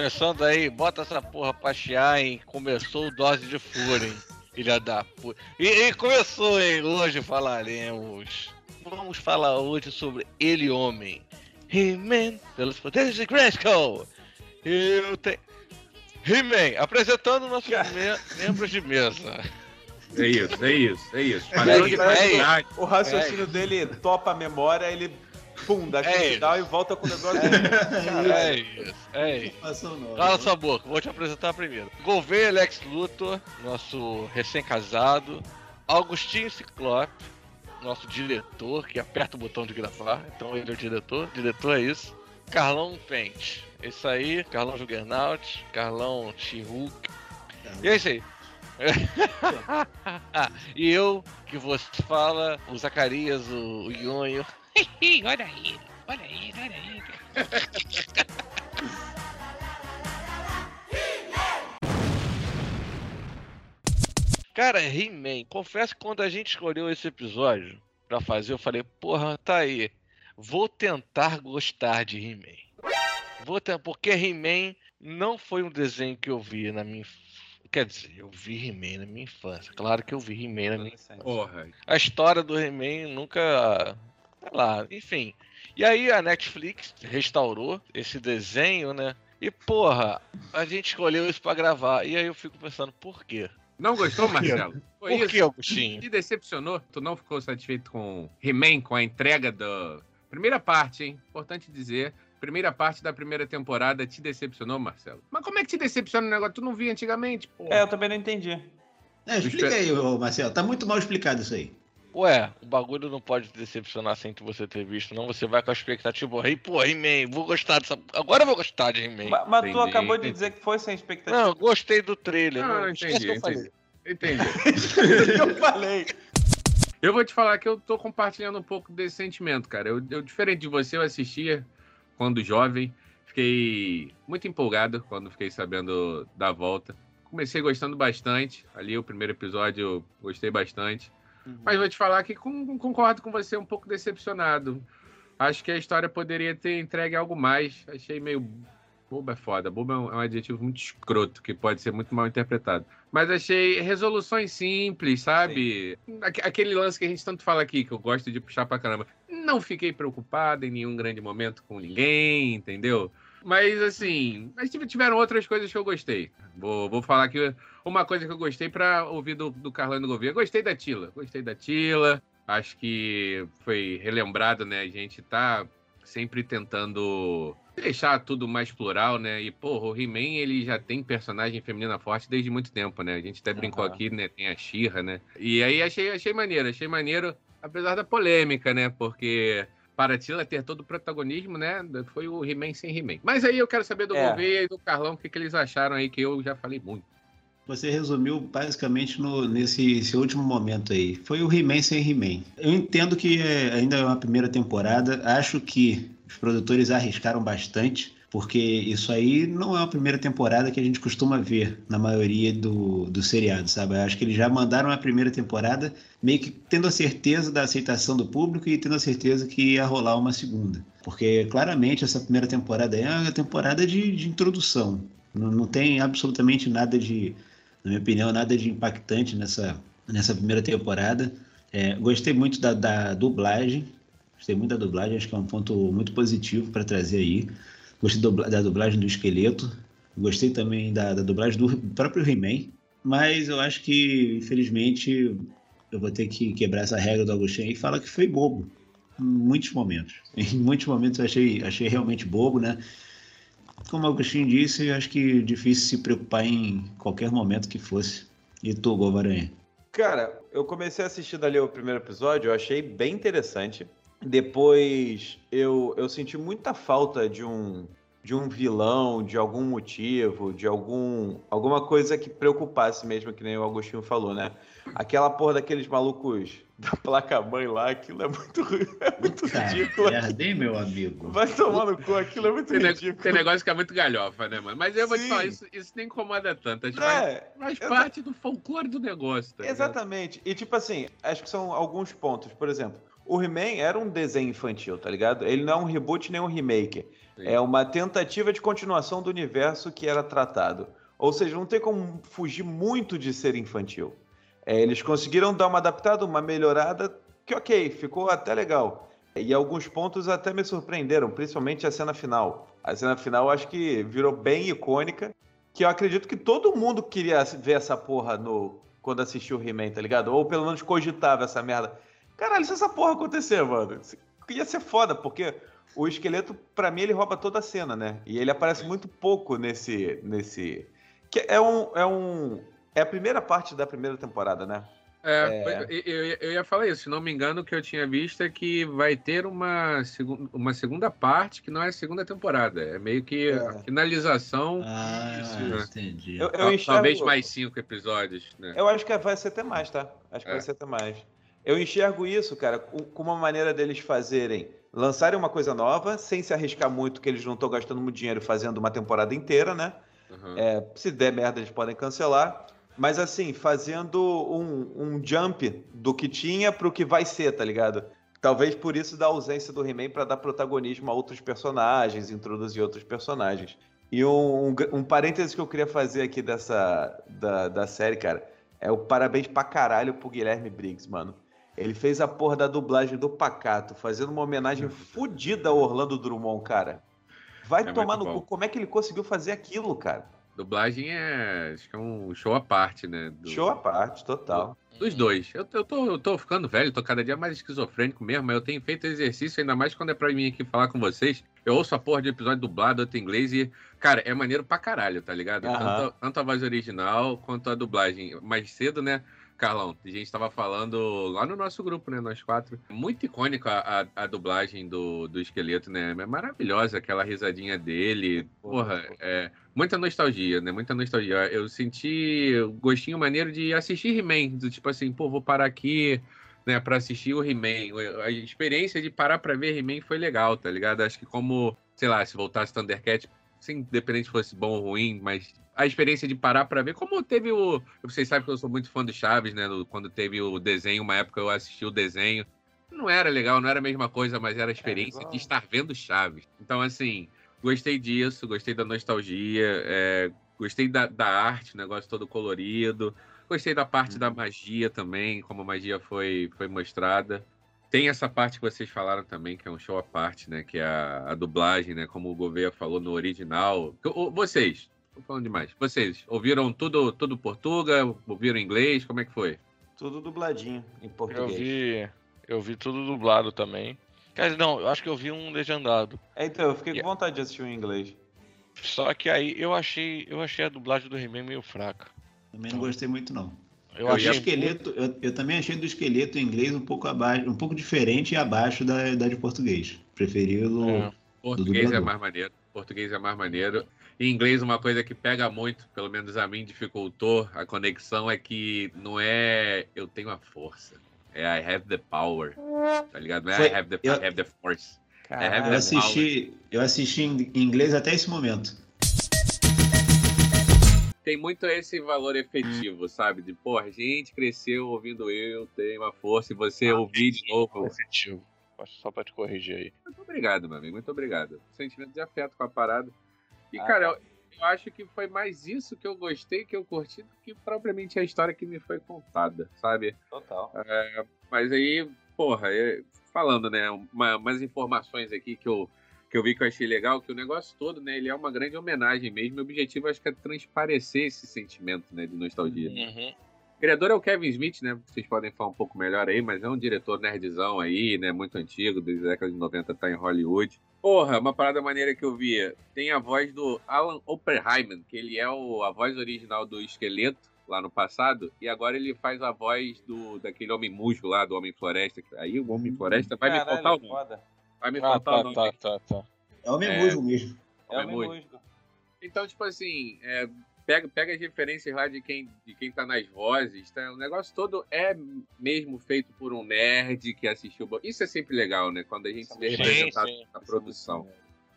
Começando aí, bota essa porra pra chiar, hein? Começou dose de fúria, hein? Filha da puta. E, e começou, hein? Hoje falaremos. Vamos falar hoje sobre Ele Homem. He-Man, pelos poderes de Grayskull. Eu tenho. He-Man, apresentando nossos me membros de mesa. É isso, é isso, é isso. Padrão de é O raciocínio é dele topa a memória, ele pum, dá aquele é e volta com o negócio. É, é isso, é isso. Cala sua boca, vou te apresentar primeiro. Gouveia Alex Luthor, nosso recém-casado. Augustinho Ciclope, nosso diretor, que aperta o botão de gravar, então ele é o diretor. Diretor é isso. Carlão Pente. Isso aí, Carlão Juggernaut, Carlão Chihuk. E é isso aí. e eu, que você fala, o Zacarias, o, o. olha aí, olha aí, olha aí. Cara, He-Man, confesso que quando a gente escolheu esse episódio pra fazer, eu falei, porra, tá aí. Vou tentar gostar de He-Man. Vou tentar, porque He-Man não foi um desenho que eu vi na minha Quer dizer, eu vi He-Man na minha infância. Claro que eu vi He-Man na minha infância. Porra. A história do He-Man nunca. Sei lá, enfim. E aí a Netflix restaurou esse desenho, né? E porra, a gente escolheu isso para gravar. E aí eu fico pensando, por quê? Não gostou, Marcelo? Foi por que, Augustinho? Te decepcionou? Tu não ficou satisfeito com He-Man, com a entrega da primeira parte, hein? Importante dizer primeira parte da primeira temporada te decepcionou, Marcelo? Mas como é que te decepciona o negócio? Tu não via antigamente, pô. É, eu também não entendi. É, explica aí, Marcelo. Tá muito mal explicado isso aí. Ué, o bagulho não pode te decepcionar sem você ter visto, não. Você vai com a expectativa, hey, pô, He-Man, vou gostar dessa. Agora eu vou gostar de He-Man. Mas, mas tu acabou de dizer que foi sem expectativa. Não, gostei do trailer. Não, não entendi. Eu entendi. Entendi. eu falei. Eu vou te falar que eu tô compartilhando um pouco desse sentimento, cara. Eu, eu diferente de você, eu assistia quando jovem. Fiquei muito empolgado quando fiquei sabendo da volta. Comecei gostando bastante. Ali, o primeiro episódio, gostei bastante. Uhum. Mas vou te falar que com, concordo com você, um pouco decepcionado. Acho que a história poderia ter entregue algo mais. Achei meio. Boba é foda. Boba é um, é um adjetivo muito escroto, que pode ser muito mal interpretado. Mas achei resoluções simples, sabe? Aquele lance que a gente tanto fala aqui, que eu gosto de puxar pra caramba. Não fiquei preocupado em nenhum grande momento com ninguém, entendeu? Mas assim, mas tiveram outras coisas que eu gostei. Vou, vou falar aqui uma coisa que eu gostei para ouvir do, do Carlão Gouveia. Gostei da Tila, gostei da Tila. Acho que foi relembrado, né? A gente tá sempre tentando deixar tudo mais plural, né? E, porra, o He-Man, ele já tem personagem feminina forte desde muito tempo, né? A gente até brincou uhum. aqui, né? Tem a Xirra, né? E aí achei, achei maneiro, achei maneiro, apesar da polêmica, né? Porque para a Tila ter todo o protagonismo, né? Foi o He-Man sem He-Man. Mas aí eu quero saber do é. Gouveia e do Carlão o que, que eles acharam aí, que eu já falei muito. Você resumiu basicamente no, nesse último momento aí. Foi o He-Man sem He-Man. Eu entendo que é, ainda é uma primeira temporada. Acho que os produtores arriscaram bastante, porque isso aí não é a primeira temporada que a gente costuma ver na maioria do, do seriado, sabe? Eu acho que eles já mandaram a primeira temporada meio que tendo a certeza da aceitação do público e tendo a certeza que ia rolar uma segunda. Porque claramente essa primeira temporada é uma temporada de, de introdução. Não, não tem absolutamente nada de, na minha opinião, nada de impactante nessa, nessa primeira temporada. É, gostei muito da, da dublagem, Gostei muito da dublagem, acho que é um ponto muito positivo para trazer aí. Gostei da dublagem do Esqueleto, gostei também da, da dublagem do próprio He-Man, mas eu acho que, infelizmente, eu vou ter que quebrar essa regra do Agostinho e falar que foi bobo. Em muitos momentos. Em muitos momentos eu achei, achei realmente bobo, né? Como o Agostinho disse, acho que é difícil se preocupar em qualquer momento que fosse. E tu, Golvaranha? Cara, eu comecei a assistir dali o primeiro episódio, eu achei bem interessante. Depois eu, eu senti muita falta de um de um vilão, de algum motivo, de algum alguma coisa que preocupasse mesmo, que nem o Agostinho falou, né? Aquela porra daqueles malucos da placa-mãe lá, aquilo é muito, é muito ridículo. Merda, hein, meu amigo? Vai tomar no cu, aquilo é muito tem ridículo. Tem negócio que é muito galhofa, né, mano? Mas eu vou te falar, isso, isso nem incomoda tanto. Acho é, faz, faz parte do folclore do negócio, tá Exatamente. E tipo assim, acho que são alguns pontos. Por exemplo, o He-Man era um desenho infantil, tá ligado? Ele não é um reboot nem um remake. Sim. É uma tentativa de continuação do universo que era tratado. Ou seja, não tem como fugir muito de ser infantil. É, eles conseguiram dar uma adaptada, uma melhorada, que ok, ficou até legal. E alguns pontos até me surpreenderam, principalmente a cena final. A cena final acho que virou bem icônica, que eu acredito que todo mundo queria ver essa porra no quando assistiu o He-Man, tá ligado? Ou pelo menos cogitava essa merda. Caralho, se essa porra acontecer, mano, ia ser foda, porque o esqueleto, para mim, ele rouba toda a cena, né? E ele aparece muito pouco nesse. nesse. Que é um. É, um, é a primeira parte da primeira temporada, né? É, é... Eu, eu, ia falar isso, se não me engano, o que eu tinha visto é que vai ter uma, segu uma segunda parte que não é a segunda temporada. É meio que é. a finalização. Ah, disso, entendi. Eu, eu enxergo... Talvez mais cinco episódios, né? Eu acho que vai ser até mais, tá? Acho que é. vai ser até mais. Eu enxergo isso, cara, como uma maneira deles fazerem, lançarem uma coisa nova, sem se arriscar muito, que eles não estão gastando muito dinheiro fazendo uma temporada inteira, né? Uhum. É, se der merda, eles podem cancelar mas assim, fazendo um, um jump do que tinha para o que vai ser, tá ligado? Talvez por isso da ausência do He-Man para dar protagonismo a outros personagens, introduzir outros personagens. E um, um, um parênteses que eu queria fazer aqui dessa da, da série, cara, é o parabéns pra caralho pro Guilherme Briggs, mano. Ele fez a porra da dublagem do Pacato, fazendo uma homenagem fodida ao Orlando Drummond, cara. Vai é tomar no cu. Como é que ele conseguiu fazer aquilo, cara? Dublagem é, acho que é um show à parte, né? Do, show à parte, total. Dos dois. Eu, eu, tô, eu tô ficando velho, tô cada dia mais esquizofrênico mesmo, mas eu tenho feito exercício, ainda mais quando é pra mim aqui falar com vocês. Eu ouço a porra de episódio dublado, outro em inglês, e, cara, é maneiro pra caralho, tá ligado? Uhum. Tanto, tanto a voz original quanto a dublagem. Mais cedo, né? Carlão, a gente estava falando lá no nosso grupo, né? Nós quatro. Muito icônica a, a, a, dublagem do, do esqueleto, né? É maravilhosa aquela risadinha dele. Porra, é muita nostalgia, né? Muita nostalgia. Eu senti gostinho maneiro de assistir He-Man. Tipo assim, pô, vou parar aqui, né, pra assistir o He-Man. A experiência de parar pra ver He-Man foi legal, tá ligado? Acho que como, sei lá, se voltasse Thundercat, sem independente se fosse bom ou ruim, mas a experiência de parar para ver. Como teve o. Vocês sabem que eu sou muito fã do Chaves, né? Quando teve o desenho, uma época eu assisti o desenho. Não era legal, não era a mesma coisa, mas era a experiência é de estar vendo Chaves. Então, assim, gostei disso, gostei da nostalgia, é, gostei da, da arte, o negócio todo colorido. Gostei da parte da uhum. magia também, como a magia foi, foi mostrada. Tem essa parte que vocês falaram também, que é um show à parte, né? Que é a, a dublagem, né? Como o Gouveia falou no original. Vocês, Tô falando demais. Vocês ouviram tudo, tudo Portuga? Ouviram inglês? Como é que foi? Tudo dubladinho em português. Eu vi, eu vi tudo dublado também. Dizer, não, eu acho que eu vi um legendado. É, então, eu fiquei com vontade de assistir o um inglês. Só que aí eu achei, eu achei a dublagem do He-Man meio fraca. Também não gostei muito, não. Eu, eu achei esqueleto, eu, eu, também achei do esqueleto em inglês um pouco abaixo, um pouco diferente e abaixo da, da de português. Preferi o é. português é mais maneiro. Português é mais maneiro. Em inglês, uma coisa que pega muito, pelo menos a mim dificultou a conexão, é que não é eu tenho a força. É I have the power. Tá ligado? Não é Foi, I, have the, eu, I have the force. é eu, assisti, eu assisti em inglês até esse momento. Tem muito esse valor efetivo, sabe? De, pô, a gente cresceu ouvindo eu, tenho a força, e você ah, ouvir de novo. Efetivo. Só pra te corrigir aí. Muito obrigado, meu amigo. Muito obrigado. Sentimento de afeto com a parada. E, ah, cara, tá. eu, eu, acho que foi mais isso que eu gostei, que eu curti, do que propriamente a história que me foi contada, sabe? Total. É, mas aí, porra, falando, né, uma, umas informações aqui que eu, que eu vi que eu achei legal, que o negócio todo, né, ele é uma grande homenagem mesmo. O objetivo, acho que é transparecer esse sentimento, né, de nostalgia. Uhum. O criador é o Kevin Smith, né? Vocês podem falar um pouco melhor aí, mas é um diretor nerdzão aí, né? Muito antigo, desde a década de 90 tá em Hollywood. Porra, uma parada maneira que eu via. Tem a voz do Alan Oppenheimer, que ele é o, a voz original do Esqueleto lá no passado, e agora ele faz a voz do daquele Homem Musgo lá, do Homem Floresta. Aí o Homem Floresta vai Caralho, me faltar o nome. Vai me ah, faltar tá, o nome. Tá, tá, tá. É Homem é, Musgo mesmo. É Homem Musgo. Então, tipo assim, é, pega, pega as referências lá de quem, de quem tá nas vozes, tá? O negócio todo é mesmo feito por um nerd que assistiu. Isso é sempre legal, né? Quando a gente se vê representado na produção.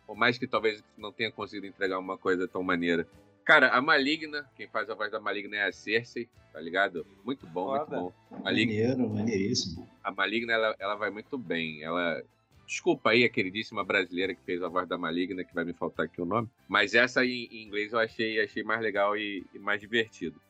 Por mais que talvez não tenha conseguido entregar uma coisa tão maneira. Cara, a Maligna, quem faz a voz da Maligna é a Cersei, tá ligado? Muito bom, Foda. muito bom. Maligna, Maneiro, maneiríssimo. A Maligna, ela, ela vai muito bem. Ela Desculpa aí a queridíssima brasileira que fez a voz da Maligna, que vai me faltar aqui o nome. Mas essa em, em inglês eu achei, achei mais legal e, e mais divertido.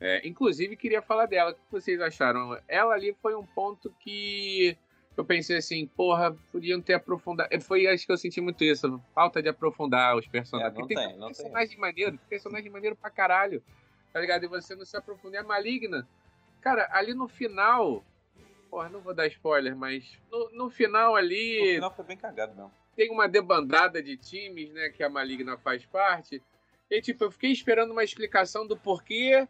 É, inclusive, queria falar dela. O que vocês acharam? Ela ali foi um ponto que eu pensei assim, porra, podiam ter aprofundado. É, foi, acho que eu senti muito isso, falta de aprofundar os personagens. É, não Porque tem, não personagem tem. maneiro, personagem maneiro pra caralho. Tá ligado? E você não se aprofundar. É maligna. Cara, ali no final. Porra, não vou dar spoiler, mas no, no final No ali final foi bem cagado mesmo. tem uma debandada de times, né, que a Maligna faz parte. E tipo, eu fiquei esperando uma explicação do porquê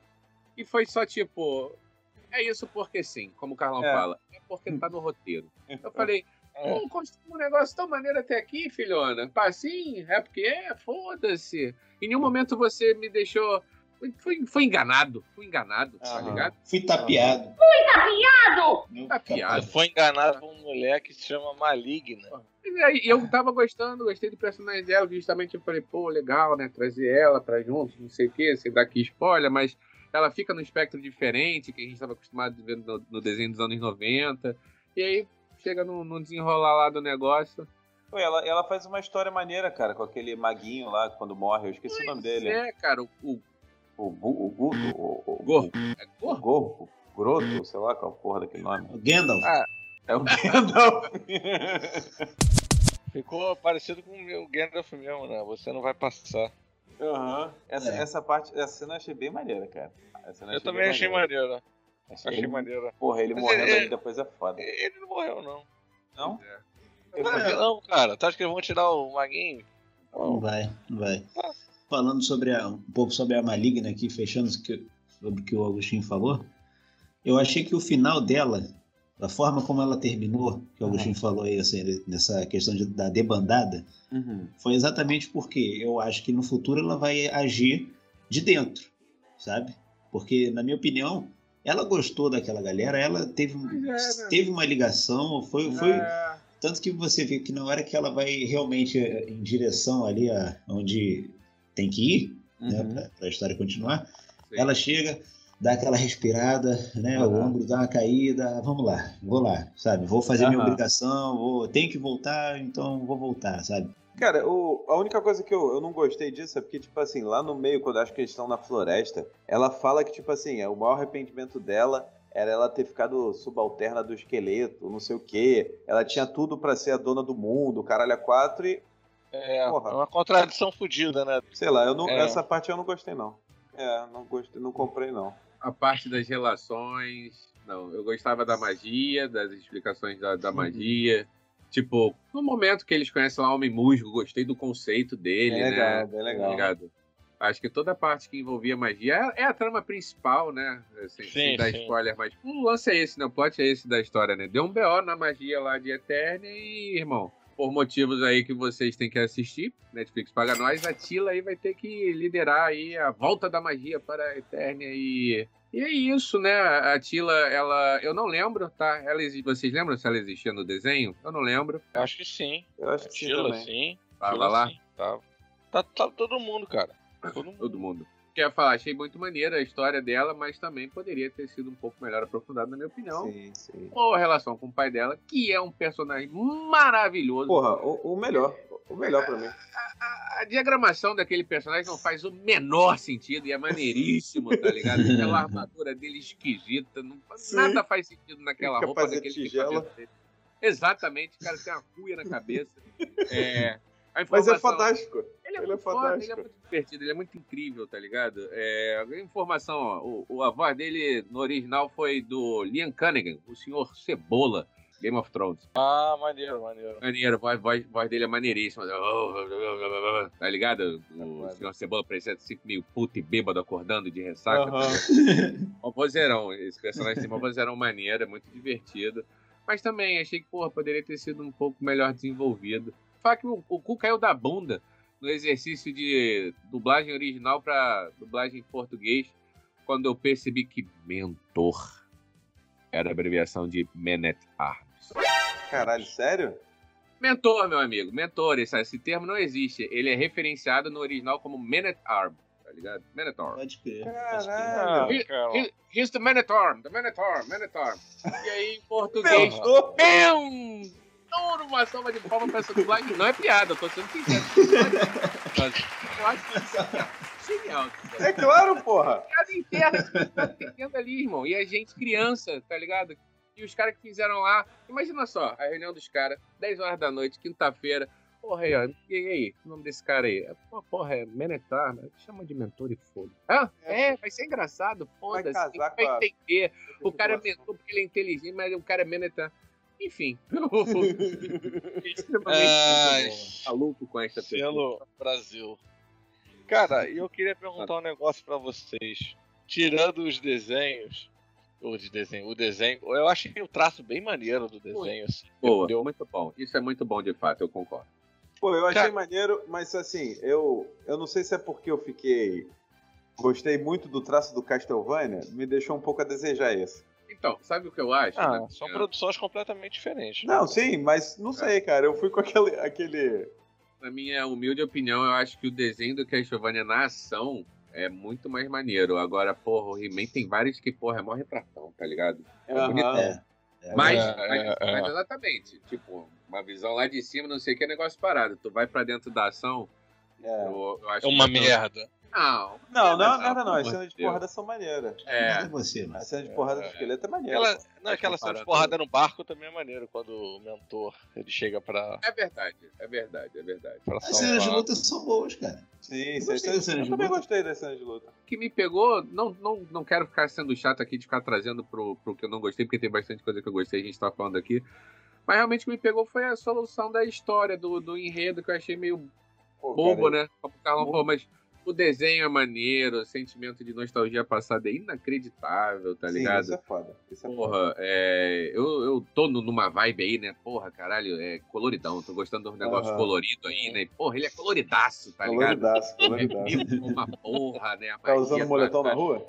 e foi só tipo, é isso porque sim, como o Carlão É. fala. É porque tá no roteiro. Eu falei, É. pô, um negócio tão maneiro até aqui, filhona. Pá, sim, é porque é, foda-se. Em nenhum momento você me deixou. Foi, foi, foi enganado. Fui enganado, tá Aham. ligado? Fui tapeado. Fui tapeado! Tapeado. Você foi enganado por uma mulher que se chama Maligna. E aí, eu tava gostando, gostei do personagem dela, justamente eu falei, pô, legal, né? Trazer ela pra junto, não sei o quê, sem dar aqui spoiler, mas ela fica num espectro diferente, que a gente estava acostumado a ver no, no desenho dos anos 90. E aí chega no, no desenrolar lá do negócio. Ela, ela faz uma história maneira, cara, com aquele maguinho lá quando morre. Eu esqueci o nome dele. É, cara, o, o O, Bu- o Guto, o, o, Gorro. É o gorro? Gorro, Groto, sei lá qual porra daquele nome. O Gandalf. Ah. É o Gandalf. Ficou parecido com o meu Gandalf mesmo, né? Você não vai passar. Aham. Essa, É. essa parte, essa cena eu achei bem maneira, cara. Eu também achei maneira. Achei, Achei ele- maneiro. Porra, ele Mas morrendo é- ali depois é foda. Ele não morreu, não. Não? É. Não, É. não, cara. Tu acha que eles vão tirar o Maguinho? Não vai, não vai. Falando sobre a- um pouco sobre a Maligna aqui, fechando que- sobre o que o Agostinho falou, eu achei que o final dela, da forma como ela terminou, que o Agostinho falou aí, assim, nessa questão de- da debandada, Uhum. foi exatamente porque eu acho que no futuro ela vai agir de dentro, sabe? Porque, na minha opinião, ela gostou daquela galera, ela teve, é, né? teve uma ligação, foi, foi, É, tanto que você vê que na hora que ela vai realmente eh, em direção ali a onde tem que ir, né, Uhum. pra, pra história continuar, sim. ela chega, dá aquela respirada, né, o Aham. ombro dá uma caída, vamos lá, vou lá, sabe, vou fazer minha Aham. obrigação, vou, tenho que voltar, então vou voltar, sabe. Cara, o- a única coisa que eu, eu não gostei disso é porque, tipo assim, lá no meio, quando acho que eles estão na floresta, ela fala que, tipo assim, é, o maior arrependimento dela era ela ter ficado subalterna do esqueleto, não sei o quê. Ela tinha tudo pra ser a dona do mundo, caralho, a quatro, e, É, Porra. é uma contradição fodida, né? sei lá, eu não, É. essa parte eu não gostei, não. É, não gostei, não comprei, não. a parte das relações. Não, eu gostava da magia, das explicações da, da Uhum. magia. Tipo, no momento que eles conhecem lá o Homem Musgo, gostei do conceito dele, Bem né? legal, bem Tá legal. Acho que toda a parte que envolvia magia é, é a trama principal, né? Sem, sem Sim, dar sim. spoiler, mas o lance é esse, né? O plot é esse da história, né? Deu um BO na magia lá de Eternia e, irmão, por motivos aí que vocês têm que assistir, Netflix paga nós, a Tila aí vai ter que liderar aí a volta da magia para a Eternia e... E é isso, né? A Tila, ela... Eu não lembro, tá? Ela, exi- vocês lembram se ela existia no desenho? Eu não lembro. Eu acho que sim. Eu acho que sim Tila, também. sim. Tava Tila, lá? sim, Tava. Tá, tá todo mundo, cara. Todo mundo. todo mundo. Quer falar, achei muito maneira a história dela, mas também poderia ter sido um pouco melhor aprofundada, na minha opinião. Sim, sim. Ou a relação com o pai dela, que é um personagem maravilhoso. Porra, o, o melhor. O melhor pra mim. A, a diagramação daquele personagem não faz o menor sentido e é maneiríssimo, tá ligado? Aquela armadura dele esquisita, não, Sim. nada faz sentido naquela roupa daquele tigela. Exatamente, o cara tem uma cuia na cabeça. É, a Mas é fantástico. Ele é, Ele é muito foda, ele é fantástico. muito divertido, ele é muito incrível, tá ligado? É, a informação, ó, o, o- a voz dele no original foi do Liam Cunningham, o senhor Cebola, Game of Thrones. Ah, maneiro, maneiro. Maneiro, a voz, voz, voz dele é maneiríssima. Tá ligado? O foda. senhor Cebola parecia assim, meio puto e bêbado acordando de ressaca. tá Aham. ligado? Um vozeirão, esse personagem tem uma vozeirão maneira, muito divertido. Mas também achei que, porra, poderia ter sido um pouco melhor desenvolvido. Falar que o, o cu caiu da bunda no exercício de dublagem original pra dublagem em português, quando eu percebi que mentor era a abreviação de Men at Arms. Caralho, sério? Mentor, meu amigo, mentor, esse, esse termo não existe. Ele é referenciado no original como Men at Arms, tá ligado? Arms. Pode crer. crer. Ah, He- cara. He- He's the Arm, the at Arm. E aí, em português, Mentor? Então, uma salva de palmas pra essa dublagem. Não é piada, eu tô sendo sincero. Eu acho que isso é genial. É claro, porra. Piada interna tá entendendo ali, irmão. E a gente, criança, tá ligado? E os caras que fizeram lá. Imagina só, a reunião dos caras, 10 horas da noite, quinta-feira. Porra, aí, ó. E aí? O nome desse cara aí? Pô, porra, é Menetar, né? Chama de mentor e foda. Ah, é, vai ser engraçado, foda-se. casar Vai com a- entender. O cara é mentor porque ele é inteligente, mas o cara é Menetar. Enfim. extremamente Ai. maluco com esta pessoa. Selo Brasil. Cara, e eu queria perguntar um negócio pra vocês. Tirando os desenhos, o de desenho, o desenho, eu achei o traço bem maneiro do desenho. Assim, Boa, Deu- muito bom. Isso é muito bom, de fato, eu concordo. Pô, eu achei Cara- maneiro, mas assim, eu, eu não sei se é porque eu fiquei. Gostei muito do traço do Castlevania, me deixou um pouco a desejar esse. Então, sabe o que eu acho? Ah, né? são produções completamente diferentes. Não, sim, mas não sei, cara. Eu fui com aquele. aquele... Na minha humilde opinião, eu acho que o desenho do Castlevania na ação é muito mais maneiro. Agora, porra, o He-Man tem vários que, porra, é mó retratão, tá ligado? É Aham. bonitão. É. É, Mas, É, mas, é, é. mas exatamente, tipo, uma visão lá de cima, não sei o que, é negócio parado. Tu vai pra dentro da ação, É. eu, eu acho É uma que- merda. Não, Não, não, nada não. pelo As cenas de porrada são maneiras. É, é você, A mas cena de porrada do É. esqueleto é maneira. Aquela, não, aquela cena de porrada no barco também é maneiro, quando o mentor ele chega pra, é verdade, é verdade, é verdade. as cenas de luta são boas, cara. Sim, Eu sim. Eu também gostei das cenas de luta. O que me pegou, não, não, não quero ficar sendo chato aqui de ficar trazendo pro, pro que eu não gostei, porque tem bastante coisa que eu gostei, a gente tá falando aqui. Mas realmente o que me pegou foi a solução da história, do, do enredo, que eu achei meio Pô, bobo, cara, né? Como o Carlão falou, mas o desenho é maneiro, o sentimento de nostalgia passada é inacreditável, tá sim, ligado? Isso é foda. Isso é foda. Porra, é, eu, eu tô nu- numa vibe aí, né? Porra, caralho, é coloridão. Tô gostando dos negócios Aham. coloridos aí, né? Porra, ele é coloridaço, tá ligado? Coloridaço, É coloridaço. vivo uma porra, né? A Tá usando magia, moletom sabe? na rua?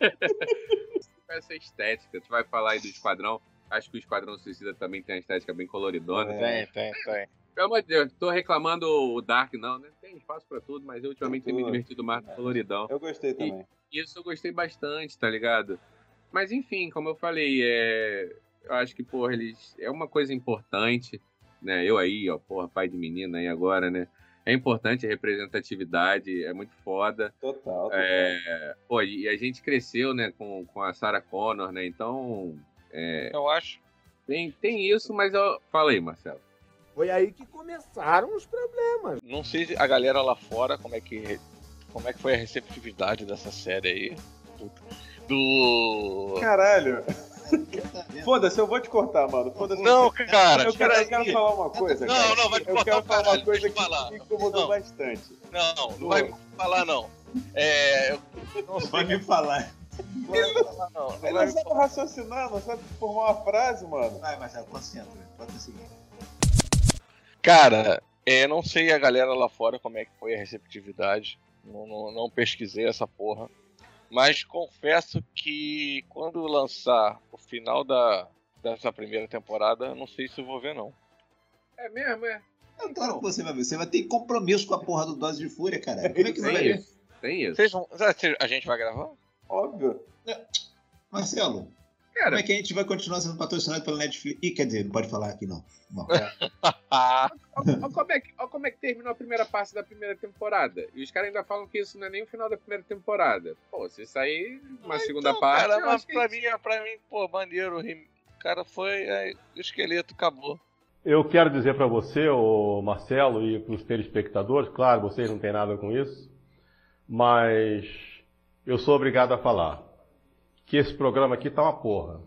essa estética. Tu vai falar aí do Esquadrão. Acho que o Esquadrão Suicida também tem uma estética bem coloridona. É. Tem, tem, tem. Pelo amor de Deus, tô reclamando o Dark, não, né? Tem espaço pra tudo, mas eu ultimamente tenho me divertido mais no coloridão. Eu gostei também. Isso eu gostei bastante, tá ligado? Mas enfim, como eu falei, é... eu acho que, porra, eles. É uma coisa importante, né? Eu aí, ó, porra, pai de menina aí agora, né? É importante a representatividade, é muito foda. Total. total. É, pô, e a gente cresceu, né, com, com a Sarah Connor, né? Então, é, Eu acho. tem, tem isso, mas eu. Fala aí, Marcelo. Foi aí que começaram os problemas. Não sei se a galera lá fora, como é que. Como é que foi a receptividade dessa série aí. Puta. Do. Caralho. Foda-se, eu vou te cortar, mano. Foda-se. Não, cara, eu quero, eu quero falar uma coisa. Não, cara. não, vai te Eu cortar quero o falar caralho, uma coisa eu que falar. me incomodou Não. bastante. Não, não vai me falar, não. É. eu Não sei. Vai me falar. Não vai me falar, não. Não Ele vai não me sabe raciocinar, não sabe formar uma frase, mano. Vai, Marcelo, concentra. Pode seguir. Cara, é, não sei a galera lá fora como é que foi a receptividade. Não, não, não pesquisei essa porra. Mas confesso que quando lançar o final da, dessa primeira temporada, não sei se eu vou ver, não. É mesmo, é? Então, claro que você vai ver. Você vai ter compromisso com a porra do Dose de Fúria, caralho. Como é que você vai Tem ver? isso. Tem isso. Vocês vão, a gente vai gravar? Óbvio. Marcelo, como Cara, é que a gente vai continuar sendo patrocinado pela Netflix? Ih, quer dizer, não pode falar aqui, não. Bom, Ah, olha como, é que, ó como é que terminou a primeira parte da primeira temporada. E os caras ainda falam que isso não é nem o final da primeira temporada. Pô, se sair uma segunda então, parte. Cara, mas que pra mim, pra mim, pô, maneiro. O cara foi. aí, o esqueleto acabou. Eu quero dizer para você, o Marcelo, e para os telespectadores, claro, vocês não têm nada com isso, mas eu sou obrigado a falar que esse programa aqui tá uma porra.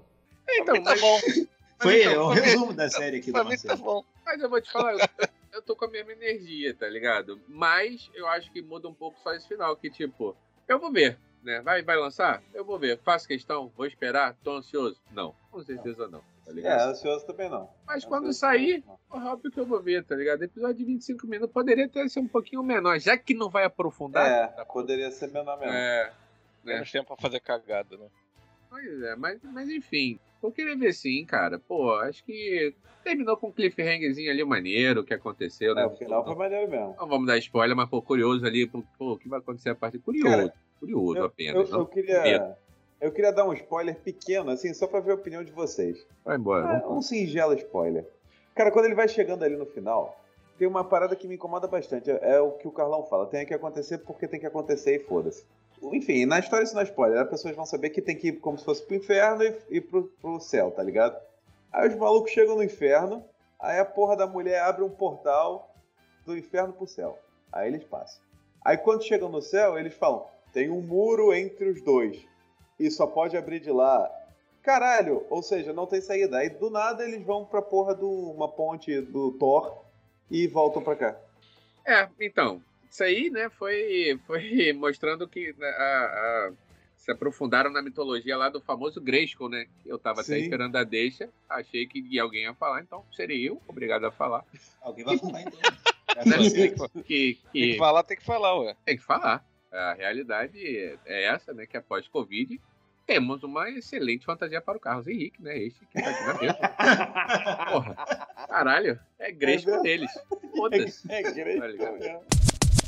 Então, tá mas, bom. foi então, o resumo da série aqui do Pra mim tá bom. mas eu vou te falar, eu, eu tô com a mesma energia, tá ligado? Mas eu acho que muda um pouco só esse final, que tipo, eu vou ver, né? Vai, vai lançar? Eu vou ver. Faço questão? Vou esperar? Tô ansioso? Não, com certeza não, tá É, ansioso também não. Mas quando Ansioso sair. Porra, óbvio que eu vou ver, tá ligado? Episódio de 25 minutos poderia até ser um pouquinho menor, já que não vai aprofundar. É, tá poderia ser menor mesmo. É, Menos tempo pra fazer cagada, né? Pois é, mas, mas enfim, eu queria ver sim, cara. Pô, acho que terminou com um cliffhangerzinho ali maneiro, o que aconteceu, né? É, o final foi maneiro mesmo. Não vamos dar spoiler, mas pô, curioso ali, pô, o que vai acontecer a parte curioso. Cara, curioso Eu, apenas. eu, não eu queria, medo. Eu queria dar um spoiler pequeno, assim, só pra ver a opinião de vocês. Vai embora. É um singelo spoiler. Cara, quando ele vai chegando ali no final, tem uma parada que me incomoda bastante. É, é o que o Carlão fala. Tem que acontecer porque tem que acontecer e foda-se. Enfim, na história isso não é spoiler. As pessoas vão saber que tem que ir como se fosse pro inferno e, e pro, pro céu, tá ligado? Aí os malucos chegam no inferno, aí a porra da mulher abre um portal do inferno pro céu. Aí eles passam. Aí quando chegam no céu, eles falam: tem um muro entre os dois. E só pode abrir de lá. Caralho, ou seja, não tem saída. Aí do nada eles vão pra porra de uma ponte do Thor e voltam pra cá. É, então, isso aí, né, foi, foi mostrando que né, a, a- se aprofundaram na mitologia lá do famoso Grayskull, né? Eu tava até Sim. esperando a deixa, achei que alguém ia falar, então seria eu, obrigado a falar. Alguém vai falar então. Né? que, que, Tem que falar, tem que falar, ué. tem que falar. A realidade é essa, né? Que após Covid, temos uma excelente fantasia para o Carlos Henrique, né? Este que tá aqui na mesa. Porra, caralho, é Grayskull deles. Foda-se. É, ligado?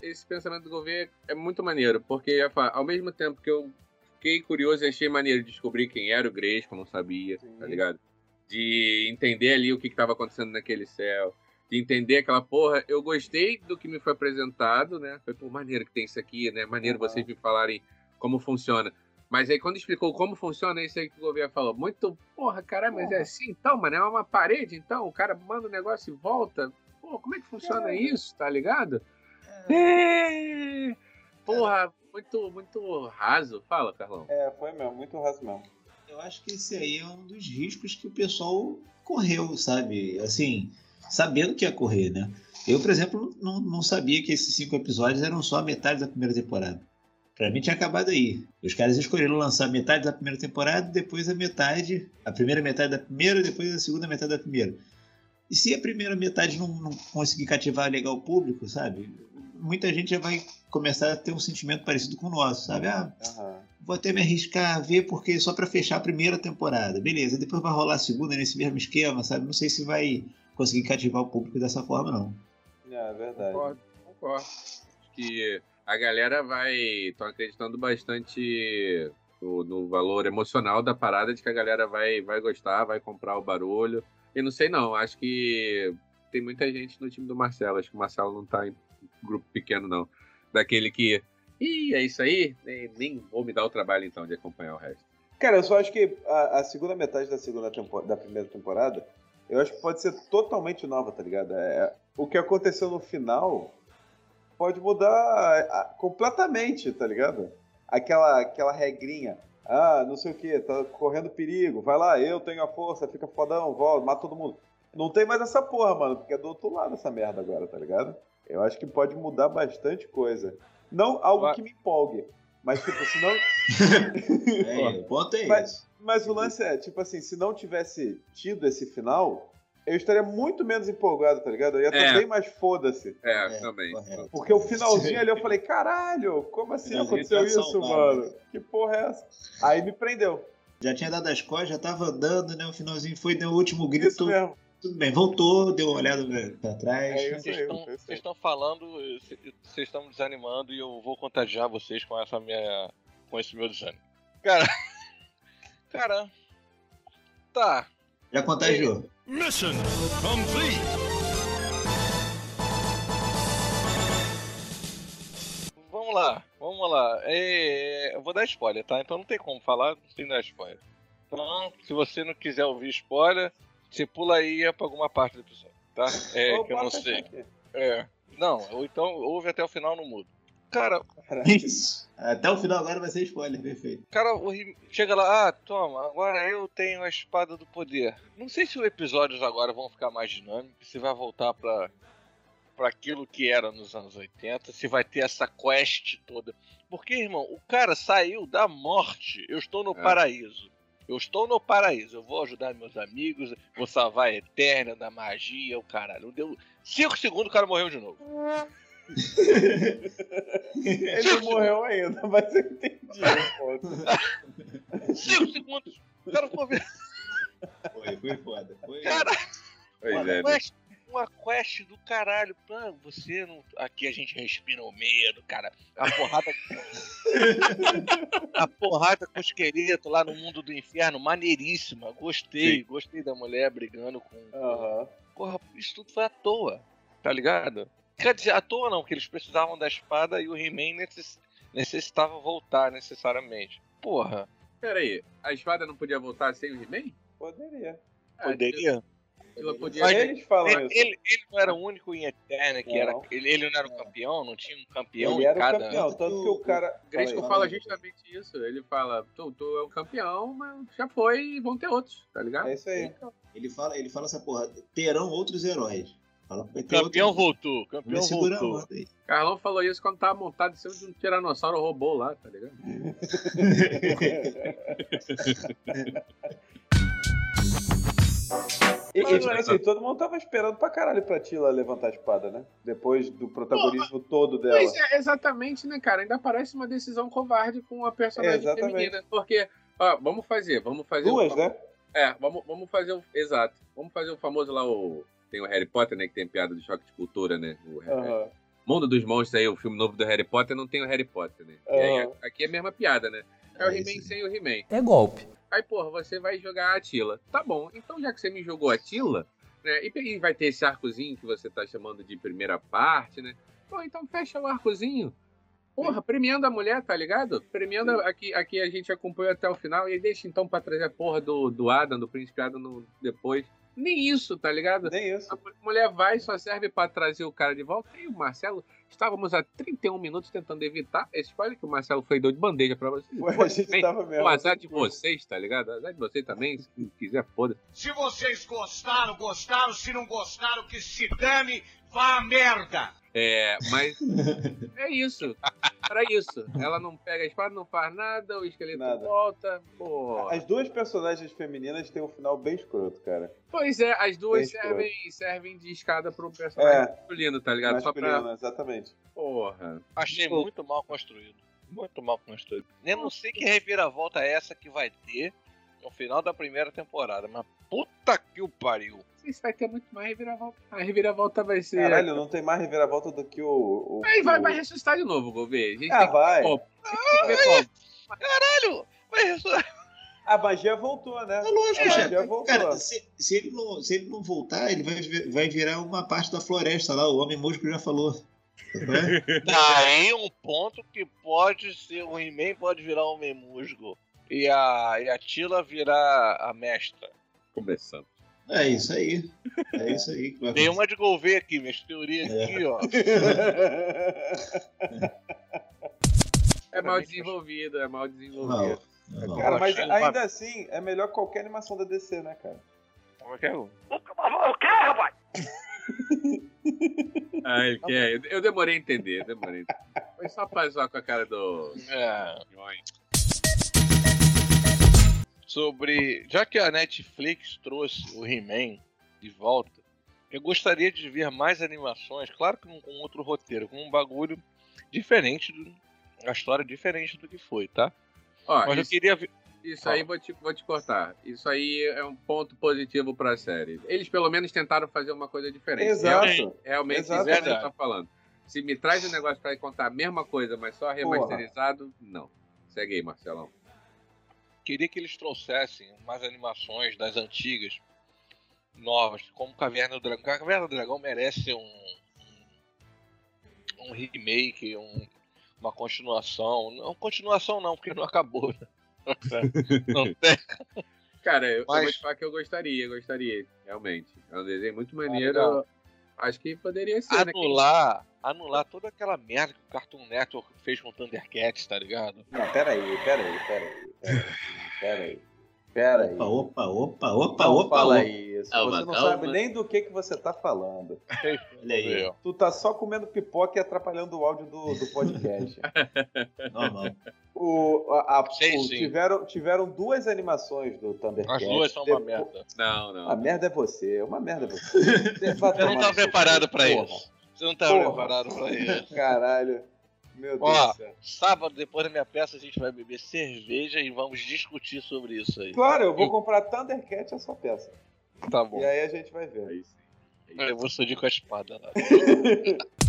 Esse pensamento do governo é muito maneiro, porque ao mesmo tempo que eu fiquei curioso e achei maneiro de descobrir quem era o eu não sabia, tá ligado? De entender ali o que estava acontecendo naquele céu, de entender aquela porra. Eu gostei do que me foi apresentado, né? Foi por maneiro que tem isso aqui, né? Maneiro Aham. vocês me falarem como funciona. Mas aí quando explicou como funciona, é isso aí que o governo falou. Muito, porra, caralho, mas é assim então, mano? É uma parede então? O cara manda o negócio e volta? Pô, como é que funciona isso, tá ligado? É. Porra, muito, muito raso. Fala, Carlão. É, foi mesmo, muito raso mesmo. Eu acho que esse aí é um dos riscos que o pessoal correu, sabe? Assim, sabendo que ia correr, né? Eu, por exemplo, não, não sabia que esses cinco episódios eram só a metade da primeira temporada. Pra mim tinha acabado aí. Os caras escolheram lançar metade da primeira temporada, depois a metade, a primeira metade da primeira, depois a segunda metade da primeira. E se a primeira metade não, não conseguir cativar legal o público, sabe? Muita gente já vai começar a ter um sentimento parecido com o nosso, sabe? Ah, Aham. vou até me arriscar a ver porque só pra fechar a primeira temporada. Beleza, depois vai rolar a segunda nesse mesmo esquema, sabe? Não sei se vai conseguir cativar o público dessa forma, não. É, verdade. Concordo, concordo. Acho que a galera vai. estão acreditando bastante no, no valor emocional da parada de que a galera vai, vai gostar, vai comprar o barulho. E não sei não, acho que tem muita gente no time do Marcelo. Acho que o Marcelo não tá em grupo pequeno, não. Daquele que. Ih, é isso aí? Nem, vou me dar o trabalho então de acompanhar o resto. Cara, eu só acho que a, a segunda metade da segunda da primeira temporada, eu acho que pode ser totalmente nova, tá ligado? É, o que aconteceu no final pode mudar completamente, tá ligado? Aquela, aquela regrinha. Ah, não sei o que, tá correndo perigo, vai lá, eu tenho a força, fica fodão, volta, mata todo mundo. Não tem mais essa porra, mano, porque é do outro lado essa merda agora, tá ligado? Eu acho que pode mudar bastante coisa. Não algo Vai- que me empolgue, mas tipo, se não. É, ponto é Mas-. Mas o lance é, tipo assim, se não tivesse tido esse final, eu estaria muito menos empolgado, tá ligado? Eu ia estar É. bem mais foda-se. É, É, também. correto. Porque o finalzinho ali eu falei, caralho, como assim Finalzinho aconteceu tá isso, saudável. mano? Que porra é essa? Aí me prendeu. Já tinha dado as costas, já tava andando, né? O finalzinho foi, deu o último Isso grito. mesmo. Tudo bem, voltou, deu uma olhada pra trás. É Vocês estão, é falando, vocês estão me desanimando e eu vou contagiar vocês com essa minha, com esse meu desânimo. Cara, cara, tá. Já contagiou. Mission complete. Vamos lá, vamos lá. É, eu vou dar spoiler, tá? Então não tem como falar sem dar spoiler. Então, se você não quiser ouvir spoiler, você pula aí e pra alguma parte do episódio, tá? É, que eu não sei. É. Não, ou então ouve até o final no mudo. Cara, Caralho. Isso. Até o final agora vai ser spoiler, perfeito. cara, o He- chega lá, ah, toma, agora eu tenho a espada do poder. Não sei se os episódios agora vão ficar mais dinâmicos, se vai voltar pra, pra aquilo que era nos anos 80, se vai ter essa quest toda. Porque, irmão, o cara saiu da morte. Eu estou no É. paraíso. Eu estou no paraíso. Eu vou ajudar meus amigos, vou salvar a Eterna da magia, o caralho. Deu 5 segundos, o cara morreu de novo. Ele não morreu ainda, mas eu entendi. 5 segundos. O cara ficou vendo. Foi, foi foda. Foi... Cara, Pois é, né? Uma quest do caralho. Pô, você não. Aqui a gente respira o medo, cara. A porrada. a porrada com o esqueleto lá no mundo do inferno, maneiríssima. Gostei, gostei da mulher brigando com. Aham. Porra, isso tudo foi à toa, tá ligado? Quer dizer, à toa não, que eles precisavam da espada e o He-Man necess... necessitava voltar necessariamente. Porra, Pera aí, a espada não podia voltar sem o He-Man? Poderia. Ah, poderia. Ela podia. Mas Eles falam Ele, isso. ele, ele não era o único em Eterna que Não. era. Ele, ele não era o campeão, não tinha um campeão Ele em era o cada. campeão, tanto que o cara. Gresco Fala fala aí. justamente isso. Ele fala, tu, tu é o campeão, mas já foi e vão ter outros, tá ligado? É isso aí. Ele fala, ele fala essa porra, terão outros heróis. Fala, O campeão outros- voltou, o campeão voltou. Carlão falou isso quando tava montado em cima de um tiranossauro robô lá, tá ligado? E, Mas, e, assim, todo mundo tava esperando pra caralho pra Tila levantar a espada, né? Depois do protagonismo todo dela. Pois é, exatamente, né, cara? Ainda parece uma decisão covarde com a personagem Exatamente. feminina. Porque, ó, vamos fazer, vamos fazer. Duas, o, né? É, vamos, vamos fazer o. Exato. Vamos fazer o famoso lá, o. Tem o Harry Potter, né? Que tem piada do choque de cultura, né? O Aham. Mundo dos Monstros aí, o filme novo do Harry Potter, não tem o Harry Potter, né? E aí, aqui é a mesma piada, né? É o É He-Man isso. sem o He-Man. É golpe. Aí, porra, você vai jogar a Atila. Tá bom, então já que você me jogou a Atila, né? E vai ter esse arcozinho que você tá chamando de primeira parte, né? Pô, então fecha o arcozinho. Porra, premiando a mulher, tá ligado? Premiando aqui, aqui a gente acompanhou até o final e deixa então pra trazer a porra do, do Adam, do Príncipe Adam no, depois. Nem isso, tá ligado? Nem isso. A mulher vai só serve pra trazer o cara de volta. E o Marcelo, estávamos há 31 minutos tentando evitar esse spoiler que o Marcelo foi deu de bandeja pra vocês. Foi, a gente Bem, tava mesmo. o azar de vocês, tá ligado? O azar de vocês também, se quiser, foda. Se vocês gostaram, gostaram. Se não gostaram, que se dane, vá a merda. É, mas é isso. Era isso. Ela não pega a espada, não faz nada, o esqueleto Nada. volta. Porra. As duas personagens femininas têm um final bem escroto, cara. Pois é, as duas Bem servem, servem de escada pro personagem É. masculino, tá ligado? Só Masculina, pra. exatamente. Porra. Achei Pô. muito mal construído. Muito mal construído. Eu não sei que reviravolta é essa que vai ter no final da primeira temporada, mas puta que o pariu. Não sei se vai ter muito mais reviravolta. A reviravolta vai ser. Caralho, não tem mais reviravolta do que o. o Aí vai, o- vai ressuscitar de novo, Gouveia. A gente Ah, vai. Que ver como. Caralho! Mas isso- A magia voltou, né? É lógico, a chefe. magia voltou. Cara, se, se ele não, se ele não voltar, ele vai, vai virar uma parte da floresta lá. O Homem Musgo já falou. É? Tá aí um ponto que pode ser o He-Man pode virar o Homem Musgo. E a, e a Tila virar a mestra. Começando. É isso aí. É isso aí que vai uma de Gouveia aqui, minhas teorias É. aqui, ó. É mal desenvolvido, é mal desenvolvido. Não, não, não. Cara, mas ainda assim, é melhor que qualquer animação da DC, né, cara? Como é que é? o- Ah, ele quer. Eu- demorei a entender, eu demorei. Foi só pra zoar com a cara do. É. Sobre. Já que a Netflix trouxe o He-Man de volta, eu gostaria de ver mais animações, claro que com outro roteiro, com um bagulho diferente do. A história diferente do que foi, tá? Ó, Mas eu isso, queria ver. isso aí vou te, vou te cortar. Isso aí é um ponto positivo pra série. Eles pelo menos tentaram fazer uma coisa diferente. Exato. Realmente, realmente isso Exato. é o que eu tô falando. Se me traz um negócio pra contar a mesma coisa, mas só remasterizado, não. Segue aí, Marcelão. Queria que eles trouxessem mais animações das antigas, novas, como Caverna do Dragão. Caverna do Dragão merece um. um, remake, um- uma continuação. Não, continuação não, porque não acabou. né? Não tem. Cara, eu, eu Mas- vou te falar que eu gostaria, gostaria, realmente. É um desenho muito Ah, maneiro. legal. Acho que poderia ser, né? Anular, anular toda aquela merda que o Cartoon Network fez com o Thundercats, tá ligado? Não, peraí, peraí, peraí. Peraí. Peraí. Peraí. Opa, opa, opa, opa, Não opa, fala opa. isso. Calma, você não calma. sabe nem do que, que você tá falando. Olha aí, Tu tá só comendo pipoca e atrapalhando o áudio do, do podcast. normal. O, a, a- Sim, o- sim. Tiveram, tiveram duas animações do Thundercats. As duas são uma merda. Não, não. A merda é você, uma merda é você. Você não tá preparado pra porra. isso. Você não tava Porra. preparado pra isso. Caralho. Meu Deus Ó. céu. Sábado, depois da minha peça, a gente vai beber cerveja e vamos discutir sobre isso aí. Claro, eu vou comprar Thundercat a sua peça. Tá bom. E aí a gente vai ver. Aí sim. Eu vou surgir com a espada lá.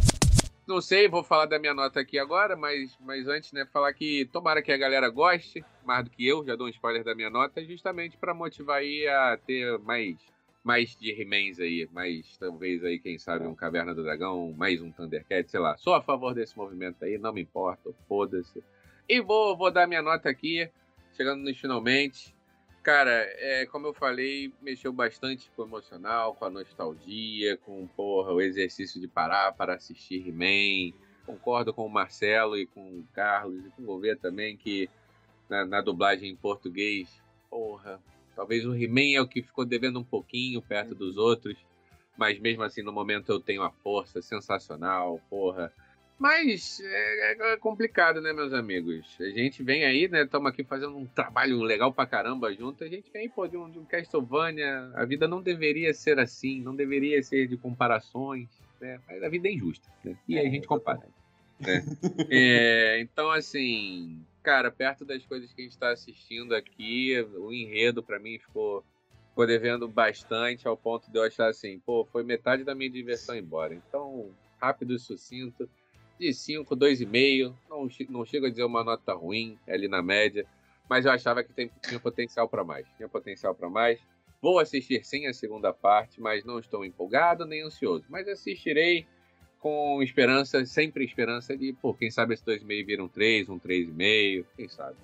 Não sei, vou falar da minha nota aqui agora, mas, mas antes, né, falar que tomara que a galera goste, mais do que eu, já dou um spoiler da minha nota, justamente para motivar aí a ter mais mais de He-Mans aí, mais talvez aí, quem sabe, um Caverna do Dragão, mais um Thundercat, sei lá. Sou a favor desse movimento aí, não me importa, foda-se. E vou, vou dar minha nota aqui, chegando nos finalmente. Cara, é, como eu falei, mexeu bastante com o emocional, com a nostalgia, com porra, o exercício de parar para assistir He-Man. Concordo com o Marcelo e com o Carlos e com o Gouveia também, que na, na dublagem em português, porra, talvez o He-Man é o que ficou devendo um pouquinho perto dos outros, mas mesmo assim no momento eu tenho a força sensacional, porra. Mas é, é complicado, né, meus amigos? A gente vem aí, né? Estamos aqui fazendo um trabalho legal pra caramba junto. A gente vem, pô, de um, de um Castlevania. A vida não deveria ser assim, não deveria ser de comparações, né? Mas a vida é injusta, né? E aí a gente compara. Né? é, então, assim, cara, perto das coisas que a gente está assistindo aqui, o enredo para mim ficou, ficou devendo bastante ao ponto de eu achar assim, pô, foi metade da minha diversão embora. Então, rápido e sucinto de 5, 2,5. Não, não chego a dizer uma nota ruim, ali na média. Mas eu achava que tem, tinha potencial para mais. Tinha potencial para mais. Vou assistir sim a segunda parte, mas não estou empolgado nem ansioso. Mas assistirei com esperança, sempre esperança de, pô, quem sabe esse 2,5 vira um 3, um 3,5, quem sabe.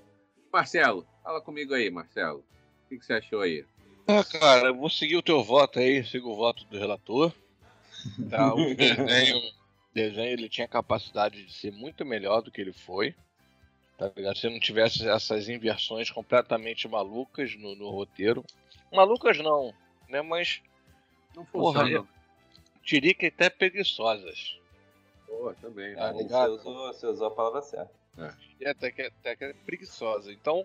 Marcelo, fala comigo aí, Marcelo. O que, que você achou aí? Ah, cara, eu vou seguir o teu voto aí, sigo o voto do relator. Tá, o desenho desenho ele tinha capacidade de ser muito melhor do que ele foi. Tá ligado? Se não tivesse essas inversões completamente malucas no, no roteiro. Malucas não, né? Mas. Não funciona. Porra, tirica até preguiçosas. Boa, também. Tá ligado? Você usou, você usou a palavra certa. É. E até que, até que é preguiçosa. Então,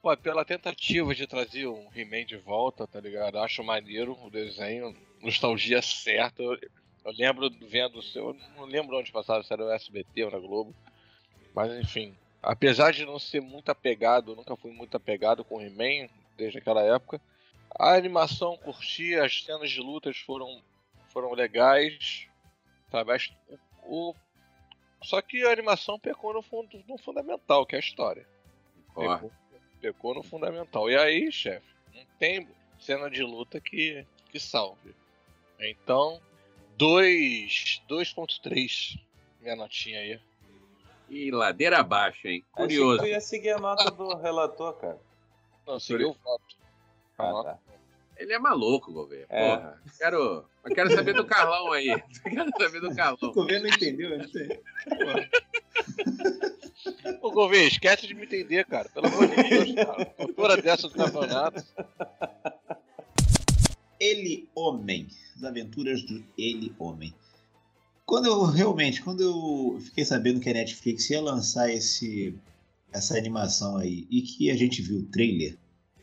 pô, pela tentativa de trazer um He-Man de volta, tá ligado? Acho maneiro o desenho, nostalgia certa. Eu, eu lembro vendo o seu. Não lembro onde passava, se era o SBT ou na Globo. Mas enfim. Apesar de não ser muito apegado, nunca fui muito apegado com He-Man desde aquela época. A animação curti, as cenas de lutas foram, foram legais. Sabe? O, o, só que a animação pecou no, fundo, no fundamental, que é a história. Pecou, pecou no fundamental. E aí, chefe, não tem cena de luta que, que salve. Então, 2.3. Minha notinha aí. E ladeira abaixo, hein? Curioso. Achei que ia seguir a nota do relator, cara. Não, seguiu o voto. Ah, tá. Ele é maluco, governo. É. Porra. Quero, eu quero saber do Carlão aí. Eu quero saber do Carlão. O governo não entendeu, não sei. Ô, governo, esquece de me entender, cara. Pelo amor de Deus, cara. Autora dessa do campeonato. Ele Homem. As aventuras do Ele Homem. Quando eu realmente, quando eu fiquei sabendo que a Netflix ia lançar esse, essa animação aí e que a gente viu o trailer,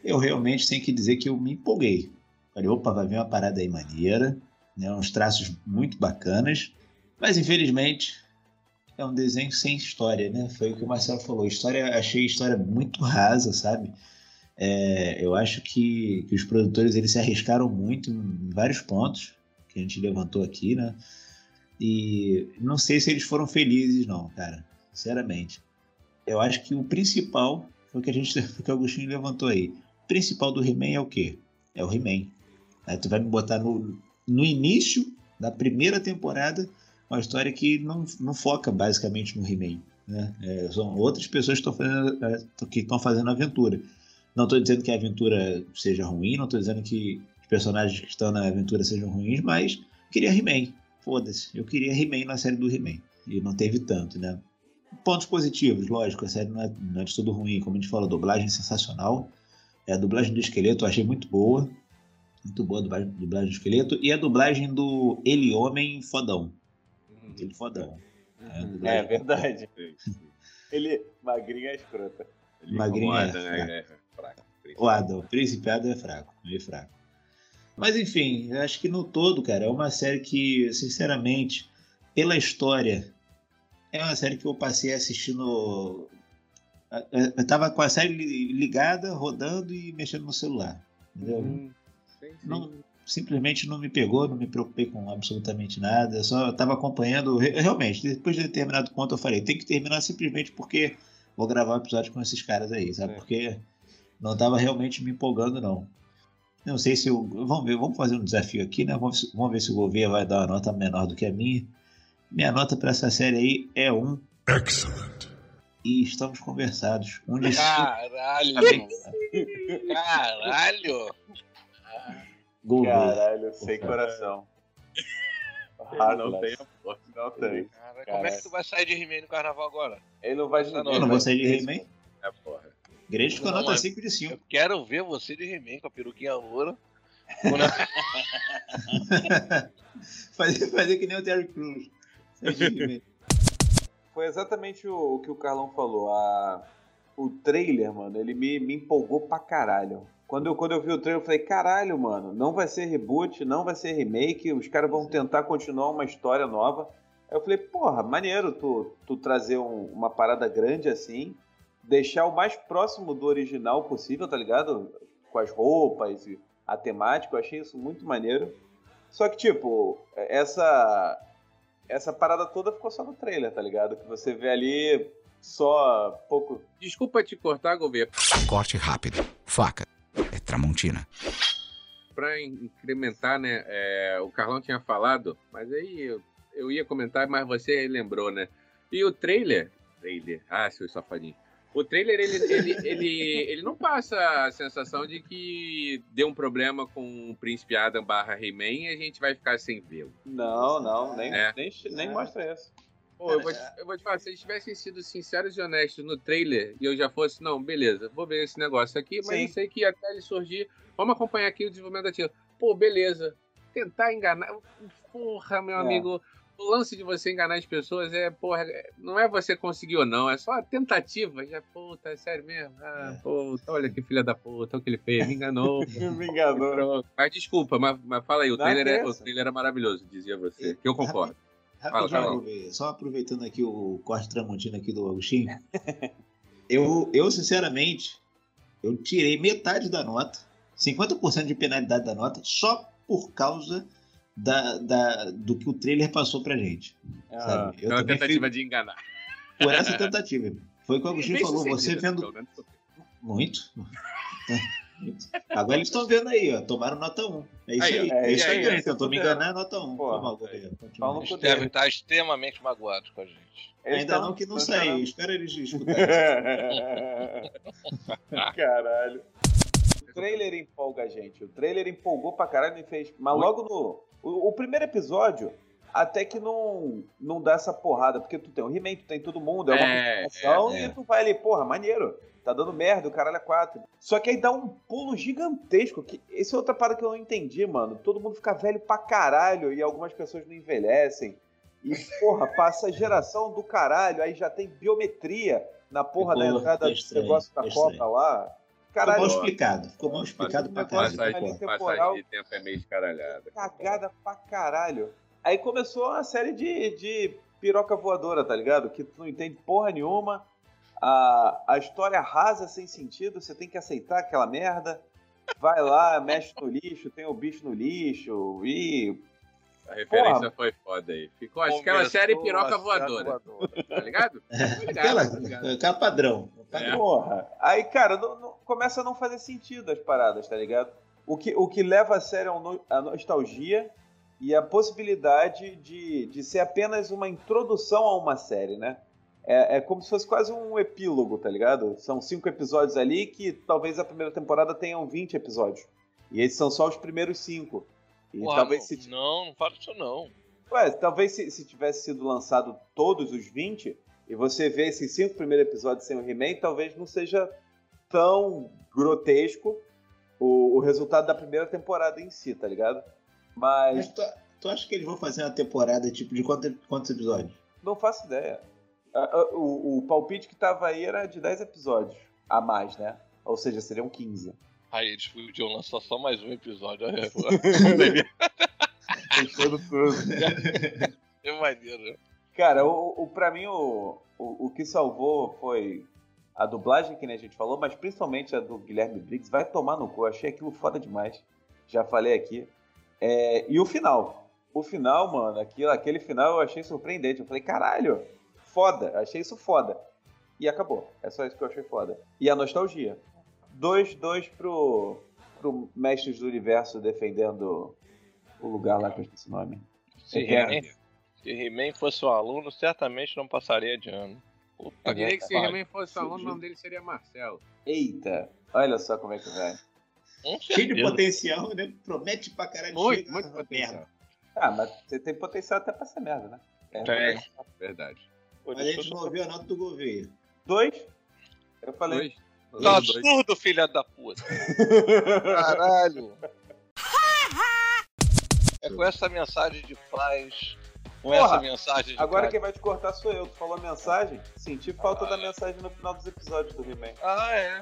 eu realmente tenho que dizer que eu me empolguei. Falei, opa, vai vir uma parada aí maneira, né, uns traços muito bacanas, mas infelizmente é um desenho sem história, né? Foi o que o Marcelo falou. História, achei a história muito rasa, sabe? É, eu acho que, que, os produtores eles se arriscaram muito em vários pontos que a gente levantou aqui, né? E não sei se eles foram felizes, não, cara. Sinceramente. Eu acho que o principal foi o que a gente que o Agostinho levantou aí. Principal do He-Man é o quê? É o He-Man. Aí tu vai me botar no, no início da primeira temporada uma história que não, não foca basicamente no He-Man. Né? É, são outras pessoas que estão fazendo, é, que fazendo aventura. Não estou dizendo que a aventura seja ruim, não estou dizendo que os personagens que estão na aventura sejam ruins, mas queria He-Man. Foda-se, eu queria He-Man na série do He-Man. E não teve tanto, né? Pontos positivos, lógico, a série não é, não é de tudo ruim, como a gente falou, dublagem é sensacional. É, a dublagem do esqueleto eu achei muito boa. Muito boa a dublagem, dublagem do esqueleto. E a dublagem do Ele Homem Fodão. Ele Fodão. É, é verdade. Ele magrinho é escrota. Magrinho é, é, é fraco. O Adam, o Príncipe Adam é fraco, meio fraco. Mas enfim, eu acho que no todo, cara, é uma série que, sinceramente, pela história, é uma série que eu passei assistindo. Eu tava com a série ligada, rodando e mexendo no celular. Entendeu? Hum, sim, sim. Não, simplesmente não me pegou, não me preocupei com absolutamente nada. Só estava acompanhando. Realmente, depois de determinado ponto, eu falei: tem que terminar simplesmente porque vou gravar um episódio com esses caras aí, sabe? É. Porque não estava realmente me empolgando, não. Não sei se eu. Vamos ver, vamos fazer um desafio aqui, né? Vamos, vamos ver se o Gouveia vai dar uma nota menor do que a minha. Minha nota para essa série aí é um. Excellent. E estamos conversados. Um de Caralho! Caralho! Gouveia. Caralho, sem coração. Ele não tem a força. Não tem. Cara, como é que tu vai sair de He-Man no carnaval agora? Ele não vai Não, Eu não vou sair de He-Man. É, porra. Grande com nota mas- 5 de 5. Eu quero ver você de He-Man com a peruquinha loura. Fazer, fazer que nem o Terry Crews. Sair de He-Man. Foi exatamente o, o que o Carlão falou. A, o trailer, mano, ele me, me empolgou pra caralho. Quando eu, quando eu vi o trailer, eu falei, caralho, mano, não vai ser reboot, não vai ser remake, os caras vão tentar continuar uma história nova. Aí eu falei, porra, maneiro tu, tu trazer um- uma parada grande assim, deixar o mais próximo do original possível, tá ligado? Com as roupas e a temática, eu achei isso muito maneiro. Só que, tipo, essa essa parada toda ficou só no trailer, tá ligado? Que você vê ali só pouco. Desculpa te cortar, Gouveia. Corte rápido. Faca. É Tramontina. Pra incrementar, né? é, o Carlão tinha falado, mas aí eu, eu ia comentar, mas você lembrou, né? E o trailer. Trailer. Ah, seu safadinho. O trailer, ele, ele, ele, ele não passa a sensação de que deu um problema com o Príncipe Adam barra He-Man e a gente vai ficar sem vê-lo. Não, não, nem, É. nem, nem mostra isso. Pô, eu vou, te, eu vou te falar, se eles tivessem sido sinceros e honestos no trailer e eu já fosse, não, beleza, vou ver esse negócio aqui, mas Sim. eu sei que até ele surgir, vamos acompanhar aqui o desenvolvimento da tia. Pô, beleza. Tentar enganar. Porra, meu É. amigo. O lance de você enganar as pessoas é, porra, é- não é você conseguir ou não, é só a tentativa. Já, puta, é sério mesmo? Ah, É. puta, olha que filha da puta, olha o que ele fez, me enganou. Me enganou. Mas desculpa, mas, mas fala aí, o trailer, é, o trailer era maravilhoso, dizia você. Que eu concordo. Fala, fala. Gouveia, só aproveitando aqui o corte tramontina aqui do Agostinho. eu, eu, sinceramente, eu tirei metade da nota, 50% de penalidade da nota, só por causa da, da- do que o trailer passou pra gente. Ah, sabe? Eu É uma tentativa fui de enganar. por essa tentativa. Foi o que o Agostinho falou, você vendo muito. Agora eles estão vendo aí, ó. Tomaram nota 1. É isso Aí, aí. É É isso aí. aí, Tentou me fudeu. enganar, nota 1. Porra. Foi mal, Gouveia. Continua. Fala no cu Deve estar extremamente magoado com a gente. Eles Ainda não que não saiu. Espera eles escutarem. Caralho. O trailer empolga a gente. O trailer empolgou pra caralho e fez. Mas logo no. O, o primeiro episódio, até que não, não dá essa porrada. Porque tu tem o He-Man, tu tem todo mundo, é uma É, é, é. e tu vai ali, porra, maneiro. Tá dando merda, o caralho é quatro. Só que aí dá um pulo gigantesco. Que, esse é outra parada que eu não entendi, mano. Todo mundo fica velho pra caralho e algumas pessoas não envelhecem. E, porra, passa a geração do caralho, aí já tem biometria na porra da Ficou- entrada do negócio da Copa estranho. Lá. Ficou Caralho, mal explicado. Ficou mal explicado pra caralho. Passagem, temporal. passagem de tempo é meio escaralhada. cagada pra caralho. Aí começou uma série de, de piroca voadora, tá ligado? Que tu não entende porra nenhuma. A, a história rasa sem sentido, você tem que aceitar aquela merda. Vai lá, mexe no lixo, tem o bicho no lixo e. A referência Porra. foi foda aí. Ficou aquela série piroca voadora, tá ligado? Tô ligado, Aquela, tô ligado. aquela padrão. É. Porra. Aí, cara, não- não- começa a não fazer sentido as paradas, tá ligado? O que, o que leva a é no- a nostalgia e a possibilidade de, de ser apenas uma introdução a uma série, né? É, é como se fosse quase um epílogo, tá ligado? São cinco episódios ali que talvez a primeira temporada tenham 20 episódios. E esses são só os primeiros cinco. E Porra, talvez não, se, não, não fala isso não. Ué, talvez se, se tivesse sido lançado todos os 20 e você vê esses cinco primeiros episódios sem o He-Man, talvez não seja tão grotesco o, o resultado da primeira temporada em si, tá ligado? Mas Mas tu, tu acha que eles vão fazer uma temporada tipo de quantos, quantos episódios? não faço ideia. O, o palpite que tava aí era de 10 episódios a mais, né? Ou seja, seriam 15. Aí eles podiam lançar só mais um episódio. Aí, Fechando tudo. é maneiro. Cara, o, o, pra mim o, o, o que salvou foi a dublagem, que nem a gente falou, mas principalmente a do Guilherme Briggs. Vai tomar no cu, eu achei aquilo foda demais. Já falei aqui. É, e o final. O final, mano, aquilo, aquele final eu achei surpreendente. Eu falei, caralho, foda. Achei isso foda. E acabou. É só isso que eu achei foda. E a nostalgia. Dois, dois pro, pro Mestres do Universo defendendo o lugar lá que eu esqueci o nome. Se. He-Man se He-Man fosse um aluno, certamente não passaria de ano. Puta Eu diria que se pariu. He-Man fosse aluno, o nome dele seria Marcelo. Eita, olha só como é que vai. Cheio de potencial, né? Promete pra caralho. Muito, muito potencial. merda. Ah, mas você tem potencial até pra ser merda, né? É, Tem. Verdade. Por Mas a gente não ouviu a nota do governo. Dois? Eu falei. Dois. Tá Dois. surdo, filha da puta. Caralho. É com essa mensagem de paz, com Porra, essa mensagem de Agora paz. quem vai te cortar sou eu. Tu falou mensagem? Senti falta da mensagem no final dos episódios do He-Man. Ah, é.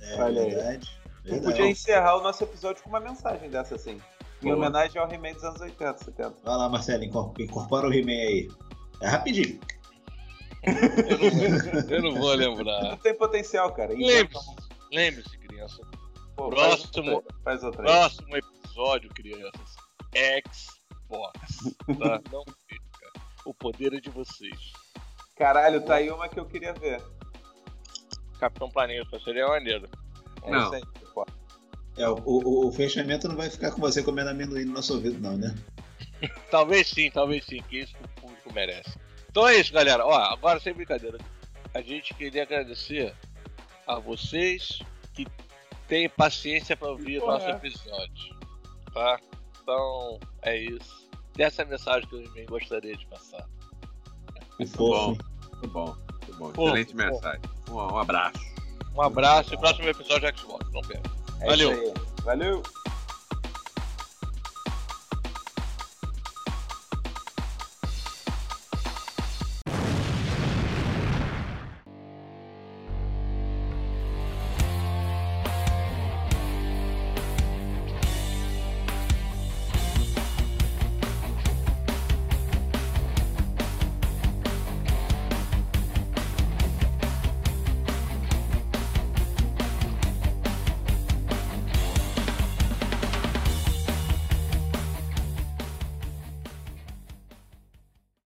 É Olha aí. verdade. Tu verdade. podia encerrar o nosso episódio com uma mensagem dessa assim. Em Boa. homenagem ao He-Man dos anos 80, 70. Vai lá, Marcelo, incor- incorpora o He-Man aí. É rapidinho. Eu não vou, eu não vou lembrar. Não tem potencial, cara. Lembre-se, lembre-se, criança. Pô, Próximo. Faz outra, faz. Próximo episódio, crianças. Xbox. Tá? Não perca. O poder é de vocês. Caralho, tá aí uma que eu queria ver. Capitão Planeta, seria maneiro. É Não. isso aí. É, o, o- o fechamento não vai ficar com você comendo amendoim no nosso ouvido, não, né? Talvez sim, talvez sim, que isso o público merece. Então é isso, galera. Ó, agora sem brincadeira. A gente queria agradecer a vocês que têm paciência para ouvir Porra. nosso episódio. Tá? Então é isso. Dessa mensagem que eu também gostaria de passar. Muito bom. Muito bom. Muito bom. Fofo, Excelente fofo. mensagem. Um, um abraço. Um abraço e próximo episódio de Xbox. Não perca. É Valeu. Valeu.